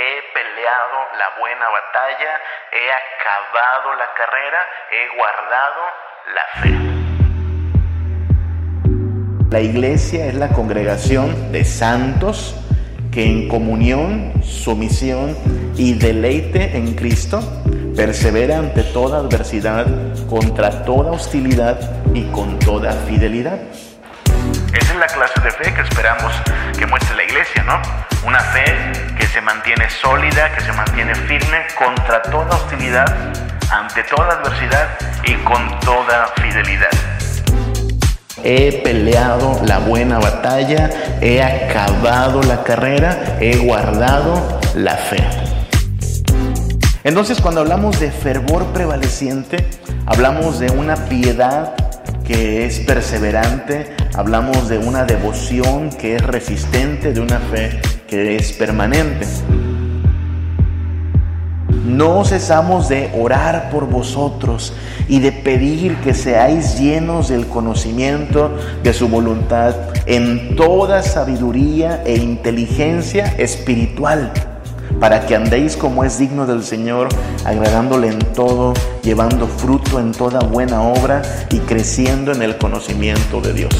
he peleado la buena batalla, he acabado la carrera, he guardado la fe. La iglesia es la congregación de santos que en comunión, sumisión y deleite en Cristo persevera ante toda adversidad, contra toda hostilidad y con toda fidelidad. Esa es la clase de fe que esperamos que muestre la iglesia, ¿no? Una fe se mantiene sólida, que se mantiene firme contra toda hostilidad, ante toda adversidad y con toda fidelidad. He peleado la buena batalla, he acabado la carrera, he guardado la fe. Entonces cuando hablamos de fervor prevaleciente, hablamos de una piedad que es perseverante, hablamos de una devoción que es resistente, de una fe que es permanente. No cesamos de orar por vosotros y de pedir que seáis llenos del conocimiento de su voluntad en toda sabiduría e inteligencia espiritual, para que andéis como es digno del Señor, agradándole en todo, llevando fruto en toda buena obra y creciendo en el conocimiento de Dios.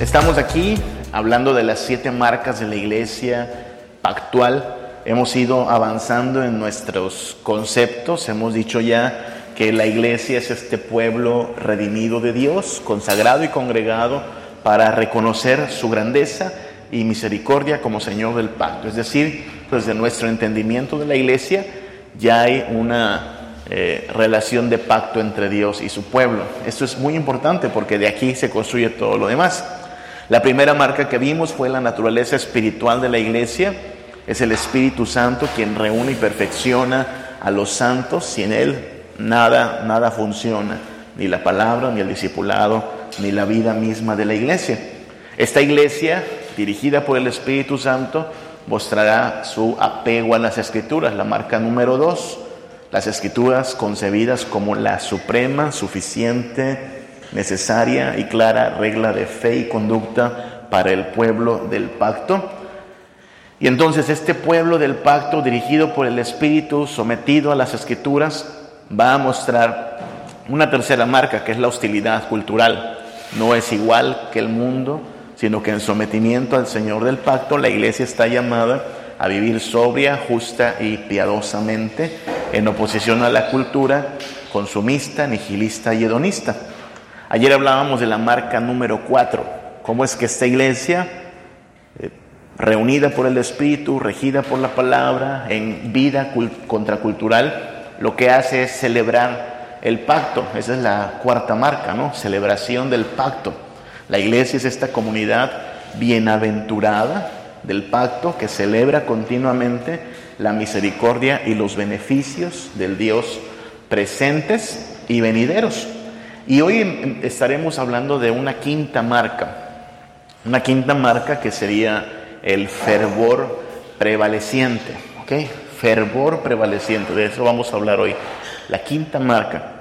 Estamos aquí hablando de las siete marcas de la iglesia pactual. Hemos ido avanzando en nuestros conceptos. Hemos dicho ya que la iglesia es este pueblo redimido de Dios, consagrado y congregado para reconocer su grandeza y misericordia como Señor del pacto. Es decir, desde nuestro entendimiento de la iglesia ya hay una eh, relación de pacto entre Dios y su pueblo. Esto es muy importante porque de aquí se construye todo lo demás. La primera marca que vimos fue la naturaleza espiritual de la iglesia. Es el Espíritu Santo quien reúne y perfecciona a los santos. Sin Él nada, nada funciona. Ni la palabra, ni el discipulado, ni la vida misma de la iglesia. Esta iglesia, dirigida por el Espíritu Santo, mostrará su apego a las escrituras. La marca número dos, las escrituras concebidas como la suprema, suficiente, necesaria y clara regla de fe y conducta para el pueblo del pacto. Y entonces este pueblo del pacto, dirigido por el Espíritu, sometido a las escrituras, va a mostrar una tercera marca, que es la hostilidad cultural. No es igual que el mundo, sino que en sometimiento al Señor del pacto, la iglesia está llamada a vivir sobria, justa y piadosamente, en oposición a la cultura consumista, nihilista y hedonista. Ayer hablábamos de la marca número 4, cómo es que esta iglesia, eh, reunida por el Espíritu, regida por la palabra, en vida contracultural, lo que hace es celebrar el pacto. Esa es la cuarta marca, ¿no? Celebración del pacto. La iglesia es esta comunidad bienaventurada del pacto que celebra continuamente la misericordia y los beneficios del Dios presentes y venideros. Y hoy em, em, estaremos hablando de una quinta marca, una quinta marca que sería el fervor prevaleciente, ¿ok? Fervor prevaleciente, de eso vamos a hablar hoy. La quinta marca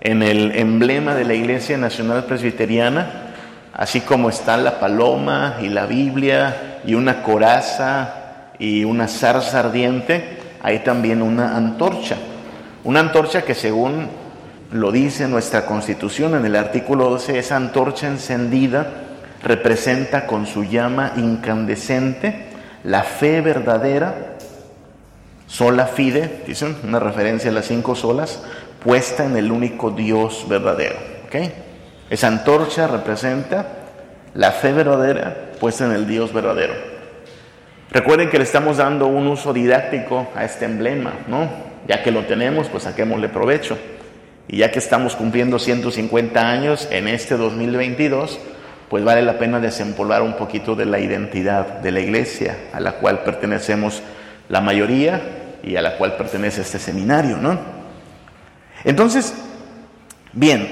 en el emblema de la Iglesia Nacional Presbiteriana, así como está la paloma y la Biblia y una coraza y una zarza ardiente, hay también una antorcha. Una antorcha que según lo dice nuestra constitución en el artículo 12, esa antorcha encendida representa con su llama incandescente la fe verdadera, sola fide, dicen, una referencia a las cinco solas, puesta en el único Dios verdadero. Esa antorcha representa la fe verdadera puesta en el Dios verdadero. Recuerden que le estamos dando un uso didáctico a este emblema, ¿no? Ya que lo tenemos, pues saquémosle provecho. Y ya que estamos cumpliendo 150 años en este 2022, pues vale la pena desempolvar un poquito de la identidad de la iglesia a la cual pertenecemos la mayoría y a la cual pertenece este seminario, ¿no? Entonces, bien,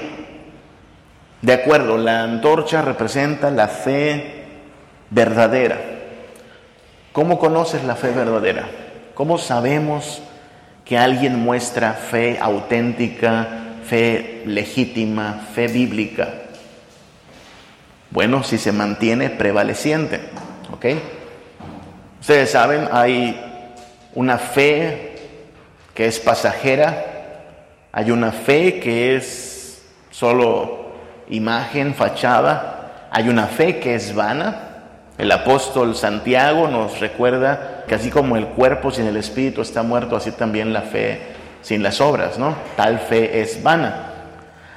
de acuerdo, la antorcha representa la fe verdadera. ¿Cómo conoces la fe verdadera? ¿Cómo sabemos que alguien muestra fe auténtica, fe legítima, fe bíblica? Bueno, si se mantiene prevaleciente, ¿ok? Ustedes saben, hay una fe que es pasajera, hay una fe que es solo imagen, fachada, hay una fe que es vana. El apóstol Santiago nos recuerda que así como el cuerpo sin el espíritu está muerto, así también la fe sin las obras, ¿no? Tal fe es vana.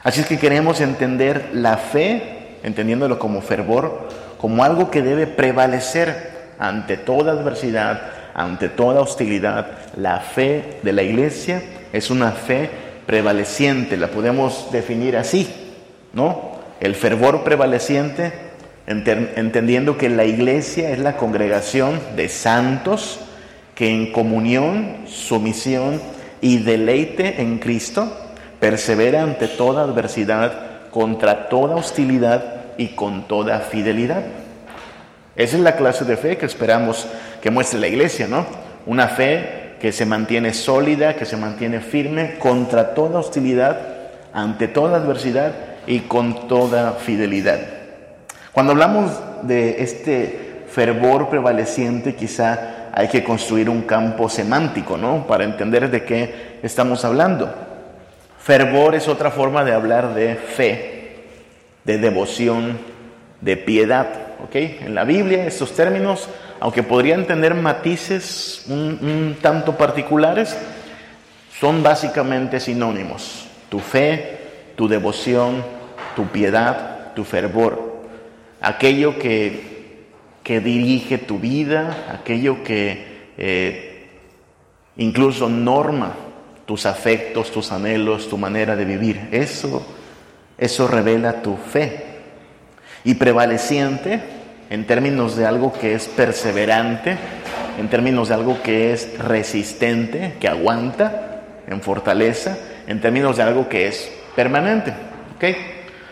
Así es que queremos entender la fe, entendiéndolo como fervor, como algo que debe prevalecer ante toda adversidad, ante toda hostilidad. La fe de la iglesia es una fe prevaleciente, la podemos definir así, ¿no? El fervor prevaleciente, entendiendo que la iglesia es la congregación de santos que en comunión, sumisión y deleite en Cristo persevera ante toda adversidad, contra toda hostilidad y con toda fidelidad. Esa es la clase de fe que esperamos que muestre la iglesia, ¿no? Una fe que se mantiene sólida, que se mantiene firme contra toda hostilidad, ante toda adversidad y con toda fidelidad. Cuando hablamos de este fervor prevaleciente, quizá hay que construir un campo semántico, ¿no? Para entender de qué estamos hablando. Fervor es otra forma de hablar de fe, de devoción, de piedad. ¿ok? En la Biblia estos términos, aunque podrían tener matices un, tanto particulares, son básicamente sinónimos. Tu fe, tu devoción, tu piedad, tu fervor. Aquello que, que dirige tu vida, aquello que eh, incluso norma tus afectos, tus anhelos, tu manera de vivir. Eso, eso revela tu fe. Y prevaleciente en términos de algo que es perseverante, en términos de algo que es resistente, que aguanta en fortaleza, en términos de algo que es permanente. ¿ok?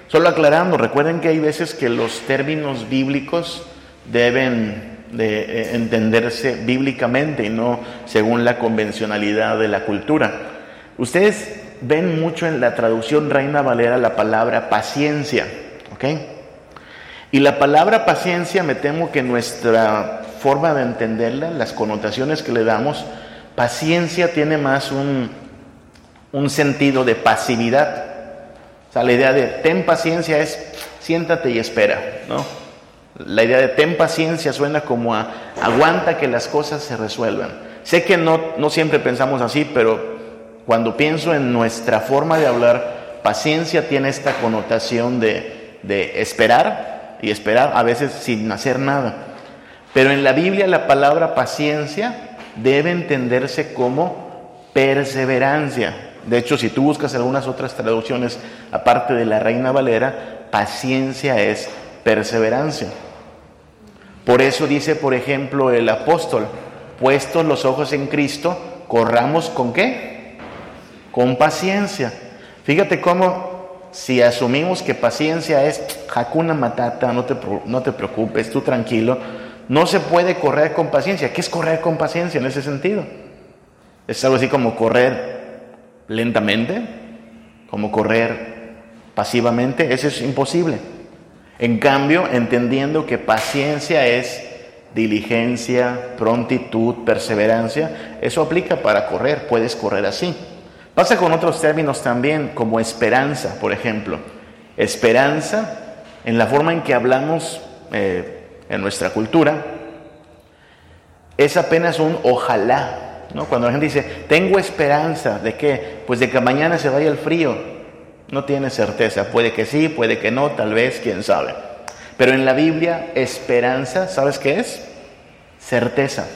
Solo aclarando, recuerden que hay veces que los términos bíblicos deben de eh, entenderse bíblicamente y no según la convencionalidad de la cultura. Ustedes ven mucho en la traducción Reina Valera la palabra paciencia, ¿ok? Y la palabra paciencia, me temo que nuestra forma de entenderla, las connotaciones que le damos, paciencia tiene más un, un sentido de pasividad. O sea, la idea de ten paciencia es siéntate y espera, ¿no? La idea de ten paciencia suena como a aguanta que las cosas se resuelvan. Sé que no, no siempre pensamos así, pero cuando pienso en nuestra forma de hablar, paciencia tiene esta connotación de, de esperar, y esperar a veces sin hacer nada. Pero en la Biblia la palabra paciencia debe entenderse como perseverancia. De hecho, si tú buscas algunas otras traducciones, aparte de la Reina Valera, paciencia es perseverancia. Por eso dice, por ejemplo, el apóstol, puestos los ojos en Cristo, corramos con qué? Con paciencia. Fíjate cómo si asumimos que paciencia es Hakuna Matata, no te, no te preocupes, tú tranquilo, no se puede correr con paciencia. ¿Qué es correr con paciencia en ese sentido? Es algo así como correr lentamente, como correr pasivamente, eso es imposible. En cambio, entendiendo que paciencia es diligencia, prontitud, perseverancia, eso aplica para correr, puedes correr así. Pasa con otros términos también, como esperanza, por ejemplo. Esperanza, en la forma en que hablamos eh, en nuestra cultura, es apenas un ojalá. ¿no? Cuando la gente dice, tengo esperanza de que, pues de que mañana se vaya el frío, no tiene certeza. Puede que sí, puede que no, tal vez, quién sabe. Pero en la Biblia, esperanza, ¿sabes qué es? Certeza.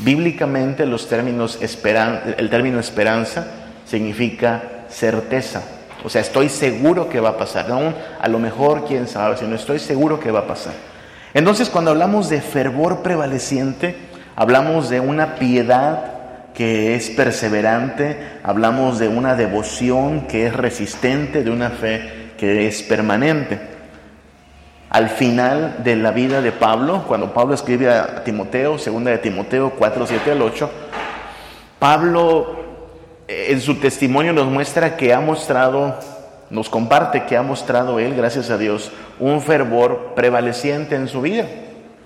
Bíblicamente los términos el término esperanza significa certeza. O sea, estoy seguro que va a pasar. A lo mejor, quién sabe, si no estoy seguro que va a pasar. Entonces, cuando hablamos de fervor prevaleciente, hablamos de una piedad que es perseverante, hablamos de una devoción que es resistente, de una fe que es permanente al final de la vida de Pablo, cuando Pablo escribe a Timoteo, segunda de Timoteo 4, 7 al 8, Pablo eh, en su testimonio nos muestra que ha mostrado, nos comparte que ha mostrado él, gracias a Dios, un fervor prevaleciente en su vida.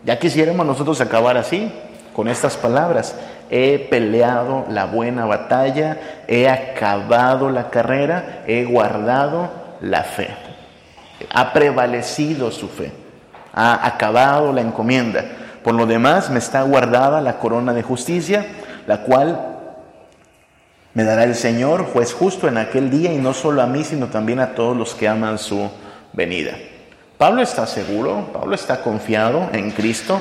Ya quisiéramos nosotros acabar así, con estas palabras. He peleado la buena batalla, he acabado la carrera, he guardado la fe. Ha prevalecido su fe, ha acabado la encomienda. Por lo demás, me está guardada la corona de justicia, la cual me dará el Señor, juez justo, en aquel día, y no solo a mí, sino también a todos los que aman su venida. Pablo está seguro, Pablo está confiado en Cristo,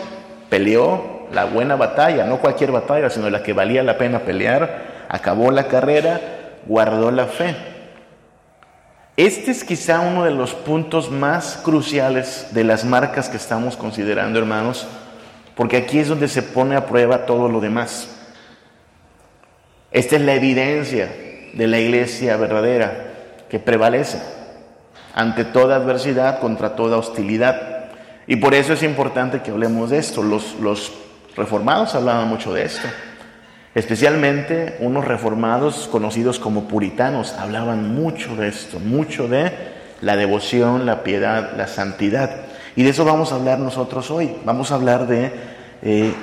peleó la buena batalla, no cualquier batalla, sino la que valía la pena pelear, acabó la carrera, guardó la fe. Este es quizá uno de los puntos más cruciales de las marcas que estamos considerando, hermanos, porque aquí es donde se pone a prueba todo lo demás. Esta es la evidencia de la iglesia verdadera que prevalece ante toda adversidad, contra toda hostilidad. Y por eso es importante que hablemos de esto. Los, reformados hablaban mucho de esto. Especialmente unos reformados conocidos como puritanos hablaban mucho de esto, mucho de la devoción, la piedad, la santidad. Y de eso vamos a hablar nosotros hoy. Vamos a hablar de eh,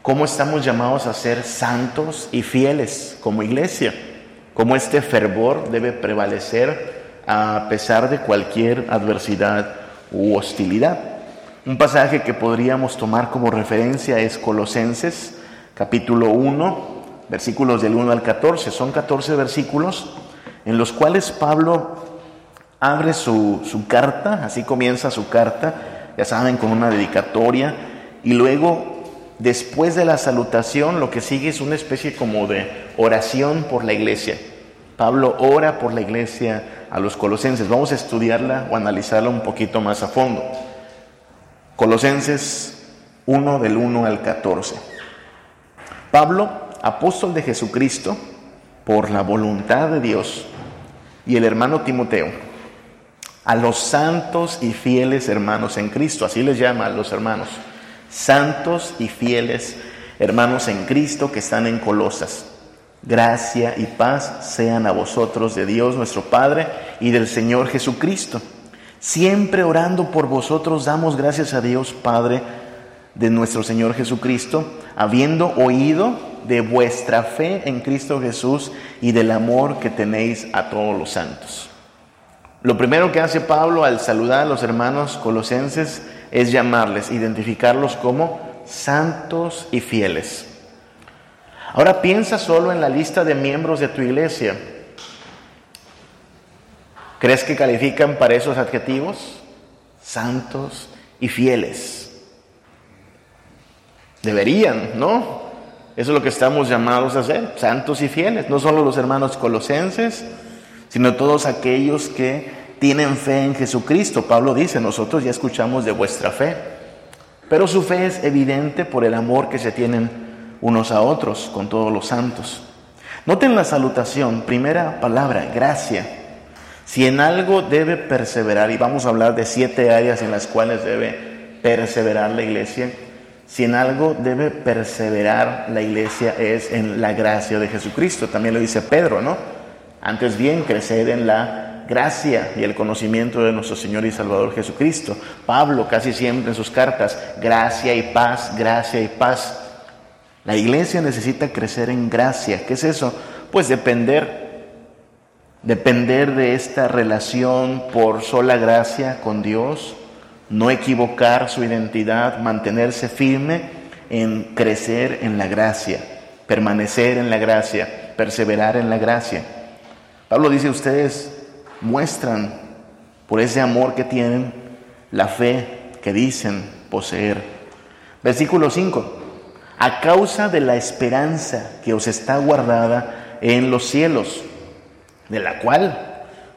cómo estamos llamados a ser santos y fieles como iglesia, cómo este fervor debe prevalecer a pesar de cualquier adversidad u hostilidad. Un pasaje que podríamos tomar como referencia es Colosenses capítulo 1, versículos del 1 al 14. Son 14 versículos en los cuales Pablo abre su, su carta, así comienza su carta, ya saben, con una dedicatoria, y luego, después de la salutación, lo que sigue es una especie como de oración por la iglesia. Pablo ora por la iglesia a los colosenses. Vamos a estudiarla o analizarla un poquito más a fondo. Colosenses 1 del 1 al 14. Pablo, apóstol de Jesucristo, por la voluntad de Dios, y el hermano Timoteo, a los santos y fieles hermanos en Cristo, así les llama a los hermanos, santos y fieles hermanos en Cristo que están en Colosas. Gracia y paz sean a vosotros de Dios nuestro Padre y del Señor Jesucristo. Siempre orando por vosotros damos gracias a Dios Padre de nuestro Señor Jesucristo, habiendo oído de vuestra fe en Cristo Jesús y del amor que tenéis a todos los santos. Lo primero que hace Pablo al saludar a los hermanos colosenses es llamarles, identificarlos como santos y fieles. Ahora piensa solo en la lista de miembros de tu iglesia. ¿Crees que califican para esos adjetivos? Santos y fieles. Deberían, ¿no? Eso es lo que estamos llamados a hacer, santos y fieles, no solo los hermanos colosenses, sino todos aquellos que tienen fe en Jesucristo. Pablo dice, nosotros ya escuchamos de vuestra fe, pero su fe es evidente por el amor que se tienen unos a otros con todos los santos. Noten la salutación, primera palabra, gracia. Si en algo debe perseverar, y vamos a hablar de siete áreas en las cuales debe perseverar la iglesia, si en algo debe perseverar la iglesia es en la gracia de Jesucristo. También lo dice Pedro, ¿no? Antes bien, crecer en la gracia y el conocimiento de nuestro Señor y Salvador Jesucristo. Pablo casi siempre en sus cartas, gracia y paz, gracia y paz. La iglesia necesita crecer en gracia. ¿Qué es eso? Pues depender, depender de esta relación por sola gracia con Dios, no equivocar su identidad, mantenerse firme en crecer en la gracia, permanecer en la gracia, perseverar en la gracia. Pablo dice, ustedes muestran por ese amor que tienen la fe que dicen poseer. Versículo 5, a causa de la esperanza que os está guardada en los cielos, de la cual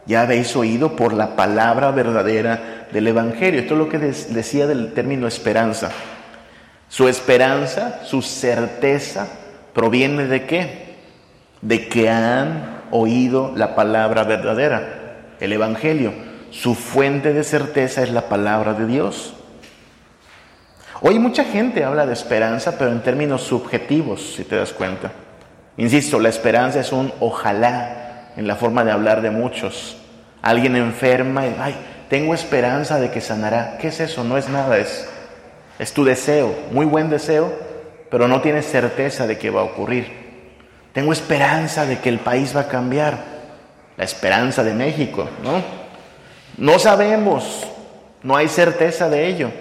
ya habéis oído por la palabra verdadera del Evangelio. Esto es lo que decía del término esperanza. Su esperanza, su certeza, proviene de qué? De que han oído la palabra verdadera, el Evangelio. Su fuente de certeza es la palabra de Dios. Hoy mucha gente habla de esperanza, pero en términos subjetivos, si te das cuenta. Insisto, la esperanza es un ojalá en la forma de hablar de muchos. Alguien enferma y, ay, tengo esperanza de que sanará. ¿Qué es eso? No es nada, es, es tu deseo, muy buen deseo, pero no tienes certeza de que va a ocurrir. Tengo esperanza de que el país va a cambiar, la esperanza de México, ¿no? No sabemos, no hay certeza de ello.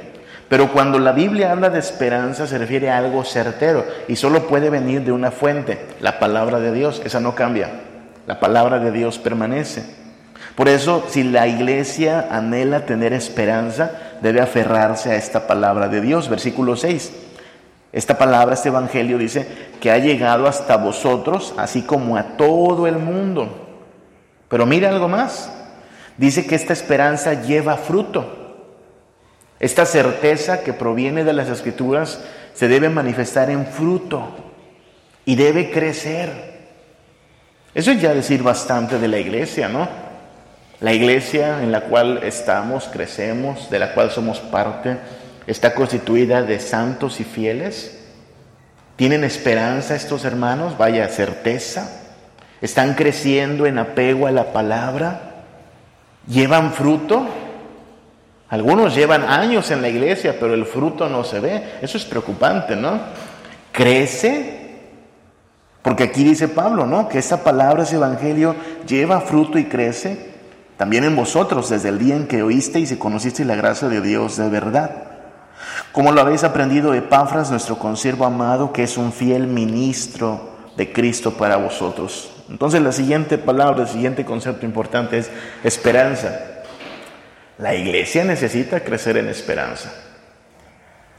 Pero cuando la Biblia habla de esperanza se refiere a algo certero y solo puede venir de una fuente, la palabra de Dios, esa no cambia, la palabra de Dios permanece. Por eso, si la iglesia anhela tener esperanza, debe aferrarse a esta palabra de Dios. Versículo 6. Esta palabra, este evangelio dice que ha llegado hasta vosotros, así como a todo el mundo. Pero mira algo más. Dice que esta esperanza lleva fruto. Esta certeza que proviene de las escrituras se debe manifestar en fruto y debe crecer. Eso es ya decir bastante de la iglesia, ¿no? La iglesia en la cual estamos, crecemos, de la cual somos parte, está constituida de santos y fieles. ¿Tienen esperanza estos hermanos? Vaya certeza. ¿Están creciendo en apego a la palabra? ¿Llevan fruto? Algunos llevan años en la iglesia, pero el fruto no se ve. Eso es preocupante, ¿no? Crece, porque aquí dice Pablo, ¿no? Que esta palabra, ese evangelio, lleva fruto y crece también en vosotros desde el día en que oísteis y conocisteis la gracia de Dios de verdad. Como lo habéis aprendido de Epafras, nuestro consiervo amado, que es un fiel ministro de Cristo para vosotros. Entonces la siguiente palabra, el siguiente concepto importante es esperanza. La iglesia necesita crecer en esperanza.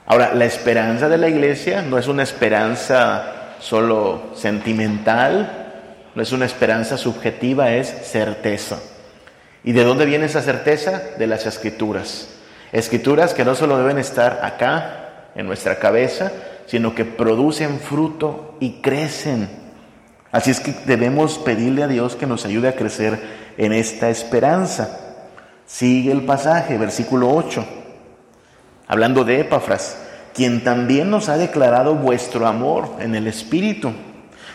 Ahora, la esperanza de la iglesia no es una esperanza solo sentimental, no es una esperanza subjetiva, es certeza. ¿Y de dónde viene esa certeza? De las escrituras. Escrituras que no solo deben estar acá, en nuestra cabeza, sino que producen fruto y crecen. Así es que debemos pedirle a Dios que nos ayude a crecer en esta esperanza. Sigue el pasaje, versículo 8, hablando de Epafras, quien también nos ha declarado vuestro amor en el Espíritu,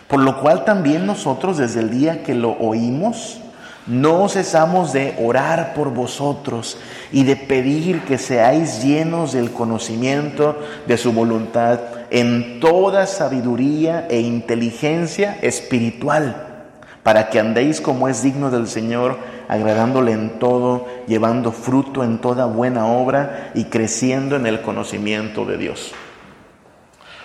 por lo cual también nosotros desde el día que lo oímos, no cesamos de orar por vosotros y de pedir que seáis llenos del conocimiento de su voluntad en toda sabiduría e inteligencia espiritual, para que andéis como es digno del Señor, agradándole en todo, llevando fruto en toda buena obra y creciendo en el conocimiento de Dios.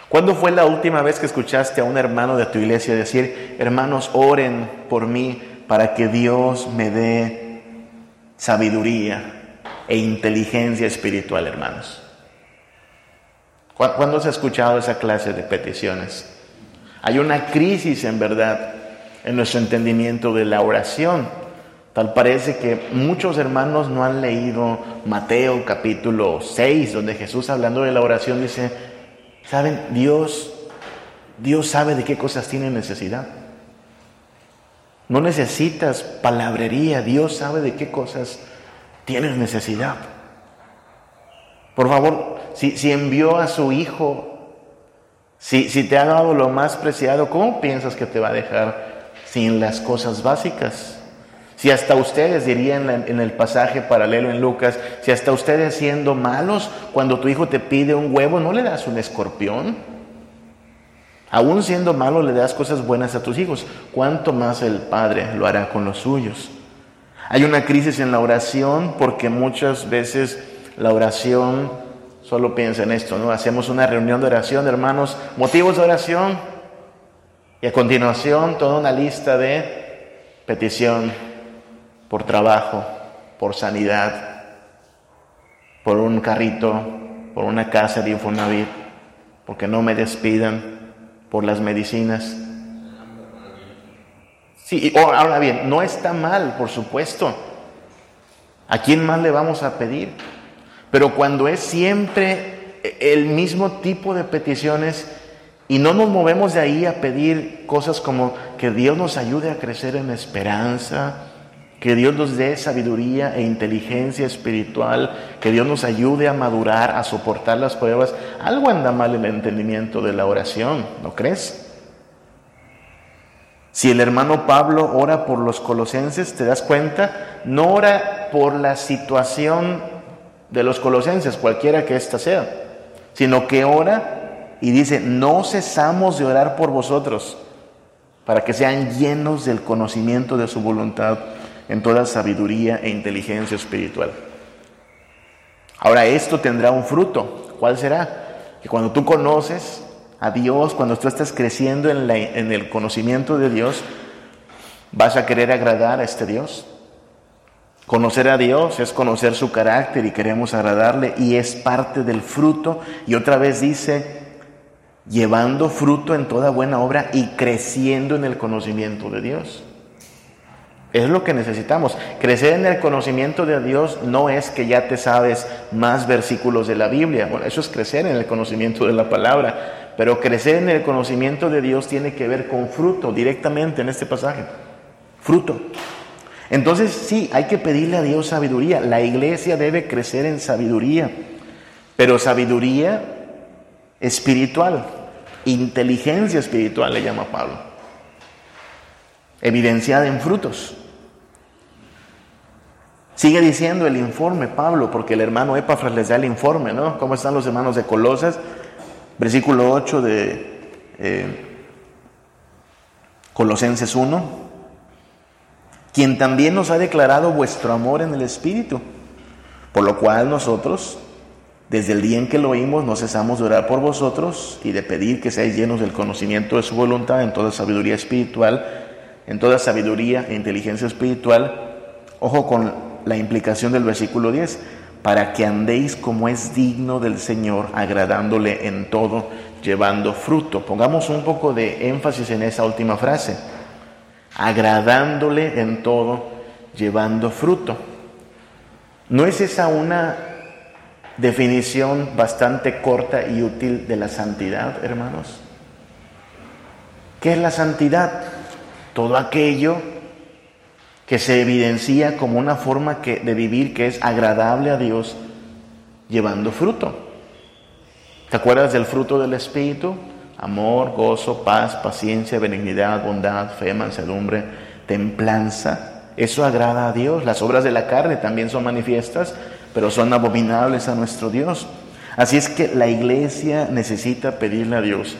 ¿Cuándo fue la última vez que escuchaste a un hermano de tu iglesia decir, hermanos, oren por mí para que Dios me dé sabiduría e inteligencia espiritual, hermanos? ¿Cuándo se ha escuchado esa clase de peticiones? Hay una crisis en verdad en nuestro entendimiento de la oración. Tal parece que muchos hermanos no han leído Mateo capítulo 6, donde Jesús hablando de la oración dice, ¿saben? Dios, Dios sabe de qué cosas tiene necesidad. No necesitas palabrería, Dios sabe de qué cosas tienes necesidad. Por favor, si, si envió a su Hijo, si, si te ha dado lo más preciado, ¿cómo piensas que te va a dejar sin las cosas básicas? Si hasta ustedes dirían en el pasaje paralelo en Lucas, si hasta ustedes siendo malos, cuando tu hijo te pide un huevo, ¿no le das un escorpión? Aún siendo malo le das cosas buenas a tus hijos. ¿Cuánto más el Padre lo hará con los suyos? Hay una crisis en la oración porque muchas veces la oración solo piensa en esto, ¿no? Hacemos una reunión de oración, hermanos, motivos de oración y a continuación toda una lista de petición por trabajo, por sanidad, por un carrito, por una casa de Infonavit, porque no me despidan, por las medicinas. Sí, ahora bien, no está mal, por supuesto. ¿A quién más le vamos a pedir? Pero cuando es siempre el mismo tipo de peticiones y no nos movemos de ahí a pedir cosas como que Dios nos ayude a crecer en esperanza, que Dios nos dé sabiduría e inteligencia espiritual, que Dios nos ayude a madurar, a soportar las pruebas. Algo anda mal en el entendimiento de la oración, ¿no crees? Si el hermano Pablo ora por los colosenses, te das cuenta, no ora por la situación de los colosenses, cualquiera que ésta sea, sino que ora y dice, no cesamos de orar por vosotros, para que sean llenos del conocimiento de su voluntad en toda sabiduría e inteligencia espiritual. Ahora esto tendrá un fruto. ¿Cuál será? Que cuando tú conoces a Dios, cuando tú estás creciendo en, en el conocimiento de Dios, vas a querer agradar a este Dios. Conocer a Dios es conocer su carácter y queremos agradarle y es parte del fruto. Y otra vez dice, llevando fruto en toda buena obra y creciendo en el conocimiento de Dios. Es lo que necesitamos. Crecer en el conocimiento de Dios no es que ya te sabes más versículos de la Biblia. Bueno, eso es crecer en el conocimiento de la palabra. Pero crecer en el conocimiento de Dios tiene que ver con fruto directamente en este pasaje. Fruto. Entonces sí, hay que pedirle a Dios sabiduría. La iglesia debe crecer en sabiduría. Pero sabiduría espiritual. Inteligencia espiritual le llama Pablo evidenciada en frutos. Sigue diciendo el informe, Pablo, porque el hermano Epafras les da el informe, ¿no? ¿Cómo están los hermanos de Colosas? Versículo 8 de eh, Colosenses 1. Quien también nos ha declarado vuestro amor en el Espíritu, por lo cual nosotros, desde el día en que lo oímos, no cesamos de orar por vosotros y de pedir que seáis llenos del conocimiento de su voluntad en toda sabiduría espiritual en toda sabiduría e inteligencia espiritual. Ojo con la implicación del versículo 10, para que andéis como es digno del Señor, agradándole en todo, llevando fruto. Pongamos un poco de énfasis en esa última frase, agradándole en todo, llevando fruto. ¿No es esa una definición bastante corta y útil de la santidad, hermanos? ¿Qué es la santidad? Todo aquello que se evidencia como una forma de vivir que es agradable a Dios, llevando fruto. ¿Te acuerdas del fruto del Espíritu? Amor, gozo, paz, paciencia, benignidad, bondad, fe, mansedumbre, templanza. Eso agrada a Dios. Las obras de la carne también son manifiestas, pero son abominables a nuestro Dios. Así es que la iglesia necesita pedirle a Dios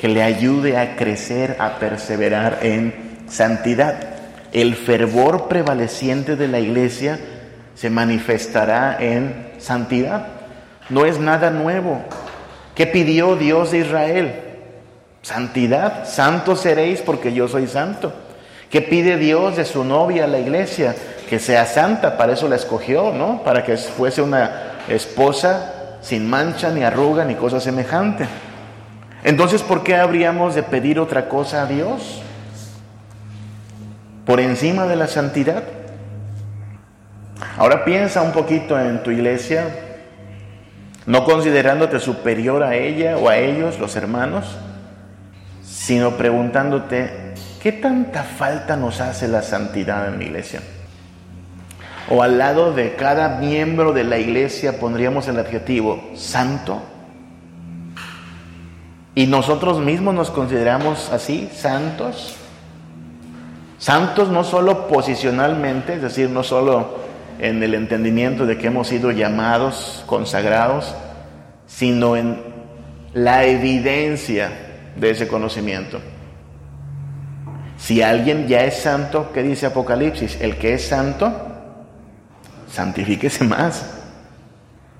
que le ayude a crecer, a perseverar en santidad. El fervor prevaleciente de la iglesia se manifestará en santidad. No es nada nuevo. ¿Qué pidió Dios de Israel? Santidad. Santos seréis porque yo soy santo. ¿Qué pide Dios de su novia, la iglesia? Que sea santa, para eso la escogió, ¿no? Para que fuese una esposa sin mancha, ni arruga, ni cosa semejante. Entonces, ¿por qué habríamos de pedir otra cosa a Dios? Por encima de la santidad. Ahora piensa un poquito en tu iglesia, no considerándote superior a ella o a ellos, los hermanos, sino preguntándote, ¿qué tanta falta nos hace la santidad en mi iglesia? O al lado de cada miembro de la iglesia pondríamos el adjetivo santo. ¿Y nosotros mismos nos consideramos así, santos? Santos no solo posicionalmente, es decir, no solo en el entendimiento de que hemos sido llamados, consagrados, sino en la evidencia de ese conocimiento. Si alguien ya es santo, ¿qué dice Apocalipsis? El que es santo, santifíquese más.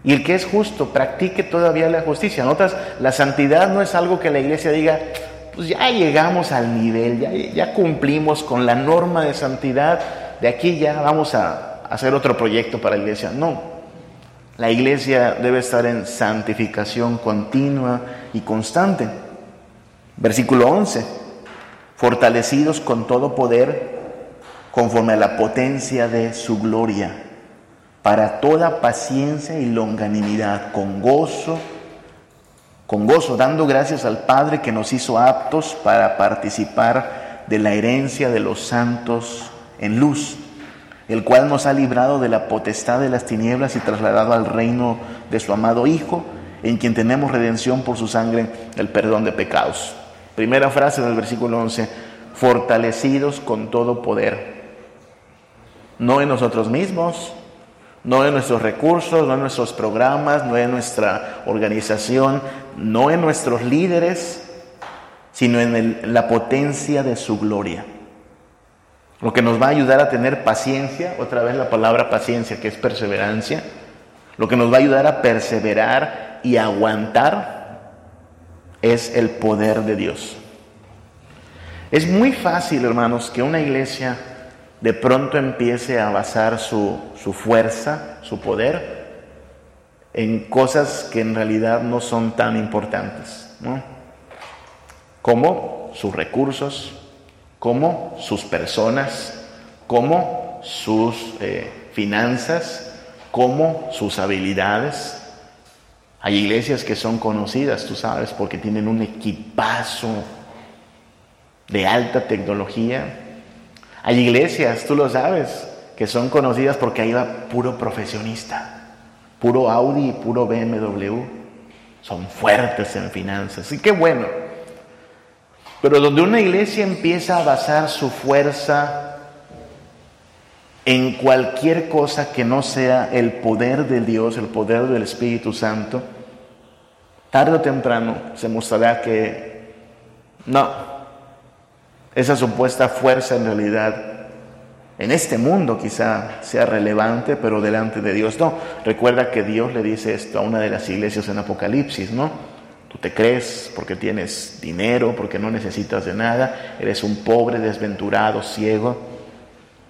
Y el que es justo, practique todavía la justicia. Notas, la santidad no es algo que la iglesia diga, pues ya llegamos al nivel, ya, ya cumplimos con la norma de santidad, de aquí ya vamos a hacer otro proyecto para la iglesia. No, la iglesia debe estar en santificación continua y constante. Versículo 11, fortalecidos con todo poder conforme a la potencia de su gloria para toda paciencia y longanimidad, con gozo, con gozo, dando gracias al Padre que nos hizo aptos para participar de la herencia de los santos en luz, el cual nos ha librado de la potestad de las tinieblas y trasladado al reino de su amado Hijo, en quien tenemos redención por su sangre, el perdón de pecados. Primera frase del versículo 11, fortalecidos con todo poder. No en nosotros mismos, no en nuestros recursos, no en nuestros programas, no en nuestra organización, no en nuestros líderes, sino en la potencia de su gloria. Lo que nos va a ayudar a tener paciencia, otra vez la palabra paciencia, que es perseverancia, lo que nos va a ayudar a perseverar y aguantar es el poder de Dios. Es muy fácil, hermanos, que una iglesia de pronto empiece a basar su, su fuerza, su poder, en cosas que en realidad no son tan importantes, ¿no? como sus recursos, como sus personas, como sus eh, finanzas, como sus habilidades. Hay iglesias que son conocidas, tú sabes, porque tienen un equipazo de alta tecnología. Hay iglesias, tú lo sabes, que son conocidas porque ahí va puro profesionista, puro Audi, puro BMW. Son fuertes en finanzas. Y qué bueno. Pero donde una iglesia empieza a basar su fuerza en cualquier cosa que no sea el poder de Dios, el poder del Espíritu Santo, tarde o temprano se mostrará que no, esa supuesta fuerza en realidad en este mundo quizá sea relevante, pero delante de Dios no. Recuerda que Dios le dice esto a una de las iglesias en Apocalipsis, ¿no? Tú te crees porque tienes dinero, porque no necesitas de nada, eres un pobre, desventurado, ciego,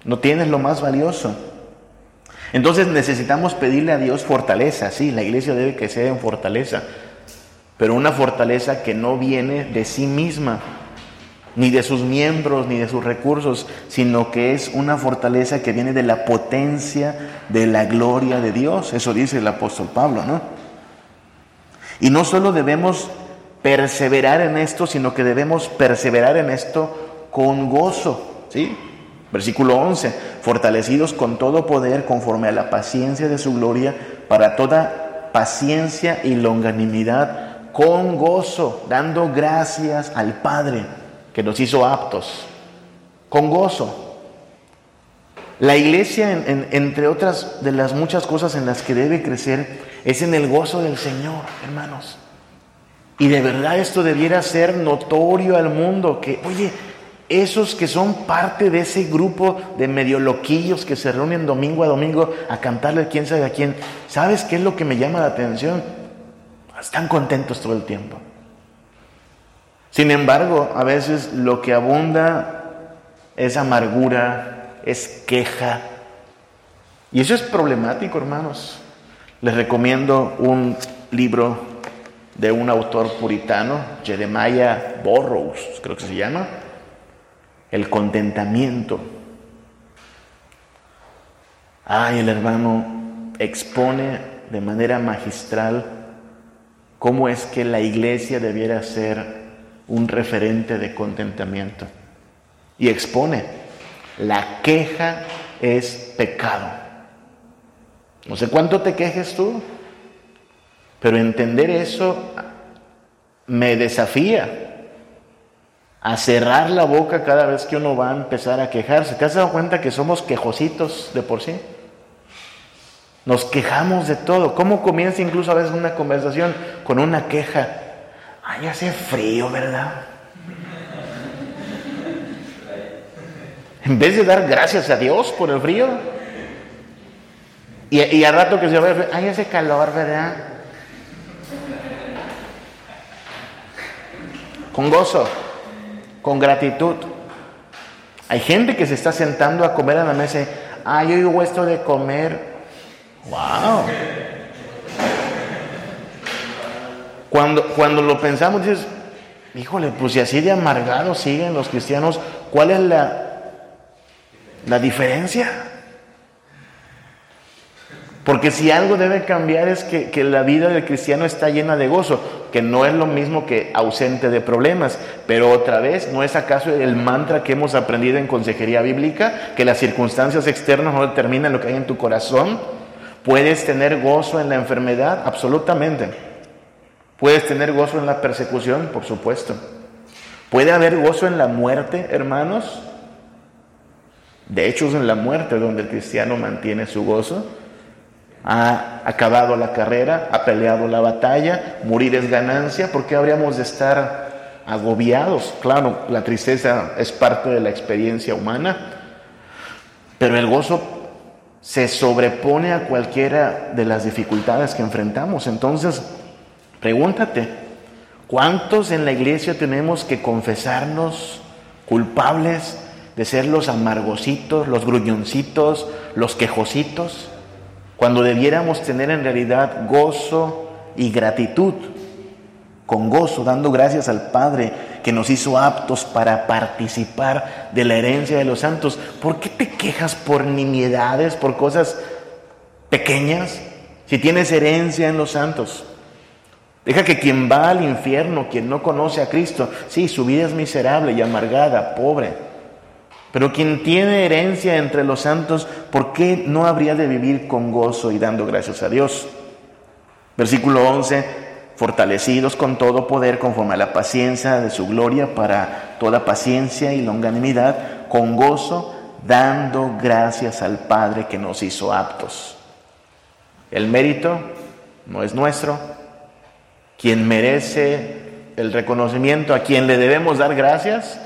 no tienes lo más valioso. Entonces necesitamos pedirle a Dios fortaleza, sí, la iglesia debe crecer en fortaleza, pero una fortaleza que no viene de sí misma, ni de sus miembros, ni de sus recursos, sino que es una fortaleza que viene de la potencia de la gloria de Dios. Eso dice el apóstol Pablo, ¿no? Y no solo debemos perseverar en esto, sino que debemos perseverar en esto con gozo. ¿sí? Versículo 11, fortalecidos con todo poder conforme a la paciencia de su gloria, para toda paciencia y longanimidad, con gozo, dando gracias al Padre que nos hizo aptos, con gozo. La iglesia, entre otras de las muchas cosas en las que debe crecer, es en el gozo del Señor, hermanos. Y de verdad esto debiera ser notorio al mundo, que, oye, esos que son parte de ese grupo de medio loquillos que se reúnen domingo a domingo a cantarle a quién sabe a quién, ¿sabes qué es lo que me llama la atención? Están contentos todo el tiempo. Sin embargo, a veces lo que abunda es amargura, es queja. Y eso es problemático, hermanos. Les recomiendo un libro de un autor puritano, Jeremiah Burroughs, creo que se llama, El contentamiento. Ay, el hermano expone de manera magistral cómo es que la iglesia debiera ser un referente de contentamiento. Y expone, la queja es pecado. No sé cuánto te quejes tú, pero entender eso me desafía a cerrar la boca cada vez que uno va a empezar a quejarse. ¿Te has dado cuenta que somos quejositos de por sí? Nos quejamos de todo. ¿Cómo comienza incluso a veces una conversación con una queja? Ay, hace frío, ¿verdad? En vez de dar gracias a Dios por el frío, y, al rato que se va ay, ese calor, ¿verdad? Con gozo, con gratitud. Hay gente que se está sentando a comer a la mesa y, ay, yo oigo esto de comer. ¡Wow! Cuando, cuando lo pensamos, dices, híjole, pues si así de amargados siguen los cristianos, ¿cuál es la, la diferencia? Porque si algo debe cambiar es que, la vida del cristiano está llena de gozo, que no es lo mismo que ausente de problemas. Pero otra vez, ¿no es acaso el mantra que hemos aprendido en consejería bíblica? Que las circunstancias externas no determinan lo que hay en tu corazón. ¿Puedes tener gozo en la enfermedad? Absolutamente. ¿Puedes tener gozo en la persecución? Por supuesto. ¿Puede haber gozo en la muerte, hermanos? De hecho, es en la muerte donde el cristiano mantiene su gozo. Ha acabado la carrera, ha peleado la batalla, morir es ganancia. ¿Por qué habríamos de estar agobiados? Claro, la tristeza es parte de la experiencia humana, pero el gozo se sobrepone a cualquiera de las dificultades que enfrentamos. Entonces, pregúntate, ¿cuántos en la iglesia tenemos que confesarnos culpables de ser los amargositos, los gruñoncitos, los quejositos, cuando debiéramos tener en realidad gozo y gratitud? con gozo, dando gracias al Padre que nos hizo aptos para participar de la herencia de los santos. ¿Por qué te quejas por nimiedades, por cosas pequeñas, si tienes herencia en los santos? Deja que quien va al infierno, quien no conoce a Cristo, sí, su vida es miserable y amargada, pobre. Pero quien tiene herencia entre los santos, ¿por qué no habría de vivir con gozo y dando gracias a Dios? Versículo 11, fortalecidos con todo poder conforme a la paciencia de su gloria para toda paciencia y longanimidad, con gozo, dando gracias al Padre que nos hizo aptos. El mérito no es nuestro. Quien merece el reconocimiento, a quien le debemos dar gracias,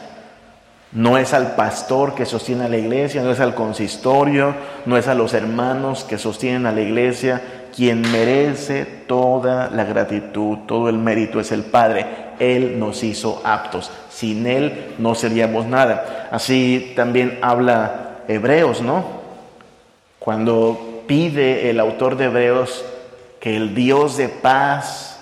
no es al pastor que sostiene a la iglesia, no es al consistorio, no es a los hermanos que sostienen a la iglesia, quien merece toda la gratitud, todo el mérito es el Padre. Él nos hizo aptos. Sin Él no seríamos nada. Así también habla Hebreos, ¿no? Cuando pide el autor de Hebreos que el Dios de paz,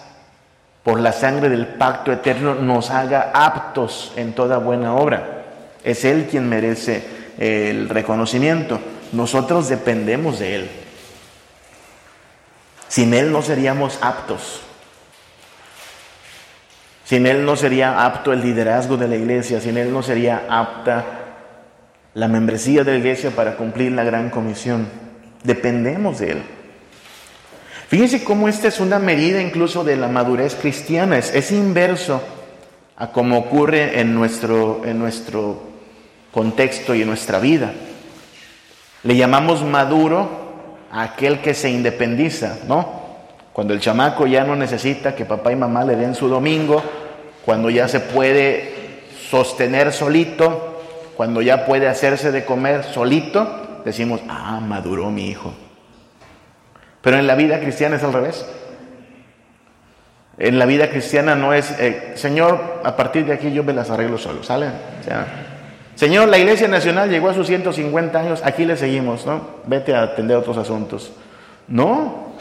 por la sangre del pacto eterno, nos haga aptos en toda buena obra. Es Él quien merece el reconocimiento. Nosotros dependemos de Él. Sin Él no seríamos aptos. Sin Él no sería apto el liderazgo de la iglesia, sin Él no sería apta la membresía de la iglesia para cumplir la gran comisión. Dependemos de Él. Fíjense cómo esta es una medida incluso de la madurez cristiana, es, inverso a como ocurre en nuestro, en nuestro contexto y en nuestra vida. Le llamamos maduro aquel que se independiza, ¿no? Cuando el chamaco ya no necesita que papá y mamá le den su domingo, cuando ya se puede sostener solito, cuando ya puede hacerse de comer solito, decimos, ah, maduró mi hijo. Pero en la vida cristiana es al revés. En la vida cristiana no es, eh, Señor, a partir de aquí yo me las arreglo solo, ¿sale? Señor, la Iglesia Nacional llegó a sus 150 años, aquí le seguimos, ¿no? Vete a atender otros asuntos. No,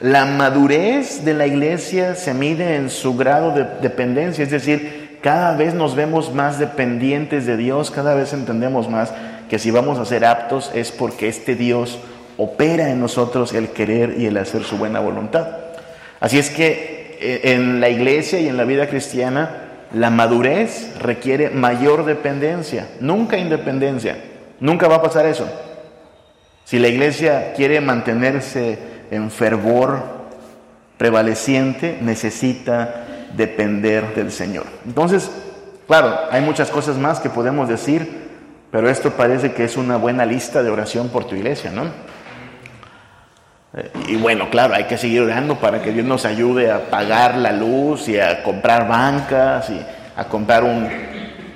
la madurez de la Iglesia se mide en su grado de dependencia, es decir, cada vez nos vemos más dependientes de Dios, cada vez entendemos más que si vamos a ser aptos es porque este Dios opera en nosotros el querer y el hacer su buena voluntad. Así es que eh, en la iglesia y en la vida cristiana la madurez requiere mayor dependencia, nunca independencia. Nunca va a pasar eso. Si la iglesia quiere mantenerse en fervor prevaleciente, necesita depender del Señor. Entonces, claro, hay muchas cosas más que podemos decir, pero esto parece que es una buena lista de oración por tu iglesia, ¿no? Eh, y bueno, claro, hay que seguir orando para que Dios nos ayude a pagar la luz y a comprar bancas y a comprar un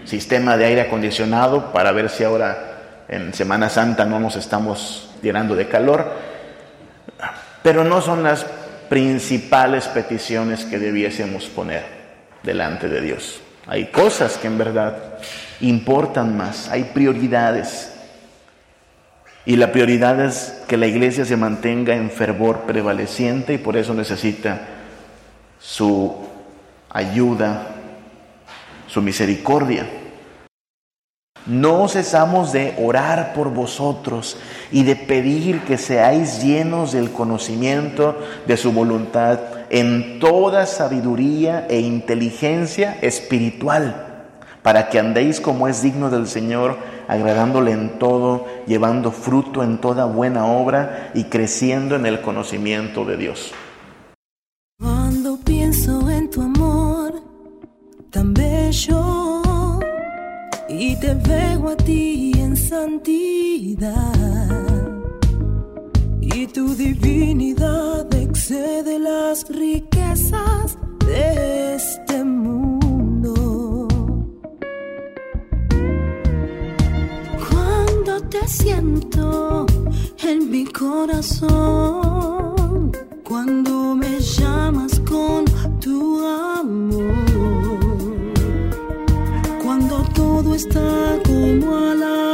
sistema de aire acondicionado para ver si ahora en Semana Santa no nos estamos llenando de calor. Pero no son las principales peticiones que debiésemos poner delante de Dios. Hay cosas que en verdad importan más, hay prioridades. Y la prioridad es que la iglesia se mantenga en fervor prevaleciente y por eso necesita su ayuda, su misericordia. No cesamos de orar por vosotros y de pedir que seáis llenos del conocimiento de su voluntad en toda sabiduría e inteligencia espiritual para que andéis como es digno del Señor, agradándole en todo, llevando fruto en toda buena obra y creciendo en el conocimiento de Dios. Cuando pienso en tu amor tan bello y te veo a ti en santidad. Y tu divinidad excede las riquezas de este mundo. te siento en mi corazón cuando me llamas con tu amor. Cuando todo está como a la